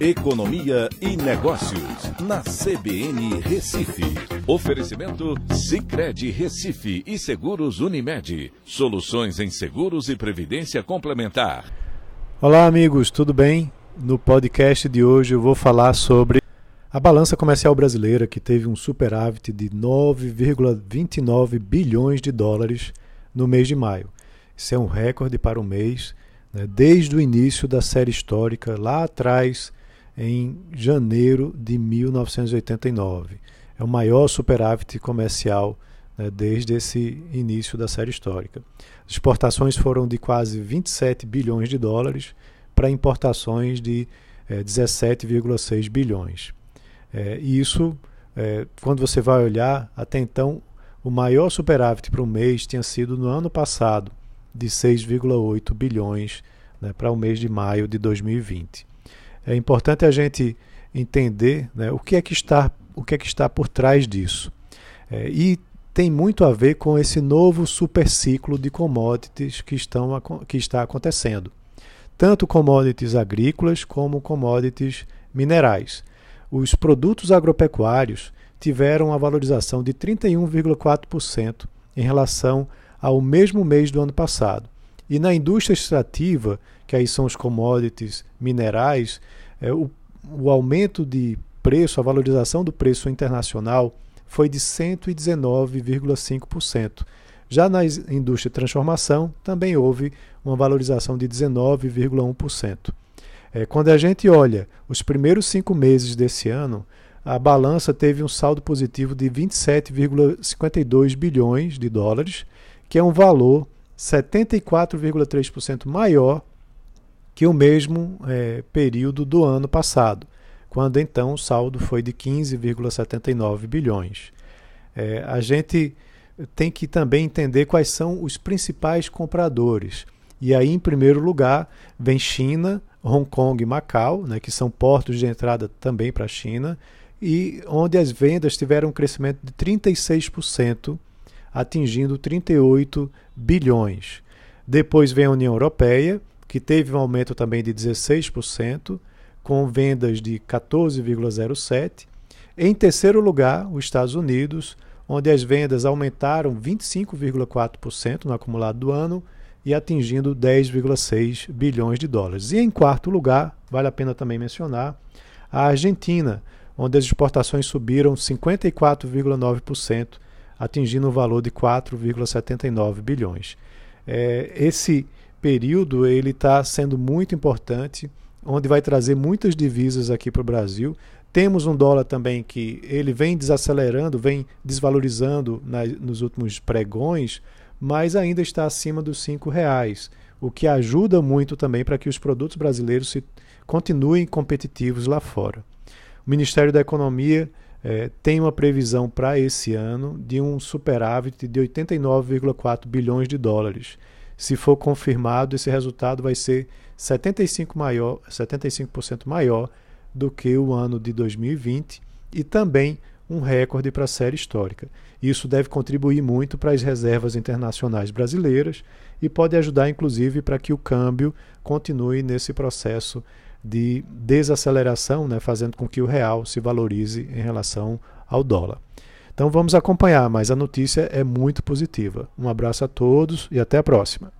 Economia e Negócios, na CBN Recife. Oferecimento Cicred Recife e Seguros Unimed. Soluções em seguros e previdência complementar. Olá, amigos, tudo bem? No podcast de hoje eu vou falar sobre a balança comercial brasileira, que teve um superávit de 9,29 bilhões de dólares no mês de maio. Isso é um recorde para o mês, né, desde o início da série histórica, lá atrás, em janeiro de 1989. É o maior superávit comercial né, desde esse início da série histórica. As exportações foram de quase 27 bilhões de dólares para importações de é, 17,6 bilhões. É, e isso, é, quando você vai olhar, até então, o maior superávit para um mês tinha sido no ano passado, de 6,8 bilhões né, para o mês de maio de 2020 é importante a gente entender né, o, que é que está, o que é que está por trás disso. É, e tem muito a ver com esse novo superciclo de commodities que, estão, que está acontecendo. Tanto commodities agrícolas como commodities minerais. Os produtos agropecuários tiveram uma valorização de 31,4% em relação ao mesmo mês do ano passado. E na indústria extrativa, que aí são os commodities minerais, é, o, o aumento de preço, a valorização do preço internacional foi de 119,5%. Já na indústria de transformação, também houve uma valorização de 19,1%. É, quando a gente olha os primeiros cinco meses desse ano, a balança teve um saldo positivo de 27,52 bilhões de dólares, que é um valor 74,3% maior que o mesmo é, período do ano passado, quando então o saldo foi de 15,79 bilhões. É, a gente tem que também entender quais são os principais compradores. E aí, em primeiro lugar, vem China, Hong Kong e Macau, né, que são portos de entrada também para a China, e onde as vendas tiveram um crescimento de 36% atingindo 38 bilhões. Depois vem a União Europeia, que teve um aumento também de 16%, com vendas de 14,07%. Em terceiro lugar, os Estados Unidos, onde as vendas aumentaram 25,4% no acumulado do ano e atingindo 10,6 bilhões de dólares. E em quarto lugar, vale a pena também mencionar, a Argentina, onde as exportações subiram 54,9%, atingindo um valor de 4,79 bilhões. É, esse período ele está sendo muito importante, onde vai trazer muitas divisas aqui para o Brasil. Temos um dólar também que ele vem desacelerando, vem desvalorizando nos últimos pregões, mas ainda está acima dos cinco reais, o que ajuda muito também para que os produtos brasileiros se, continuem competitivos lá fora. O Ministério da Economia é, tem uma previsão para esse ano de um superávit de 89,4 bilhões de dólares. Se for confirmado, esse resultado vai ser 75%, maior, 75 maior do que o ano de 2020 e também um recorde para a série histórica. Isso deve contribuir muito para as reservas internacionais brasileiras e pode ajudar, inclusive, para que o câmbio continue nesse processo de desaceleração, né, fazendo com que o real se valorize em relação ao dólar. Então vamos acompanhar, mas a notícia é muito positiva. Um abraço a todos e até a próxima.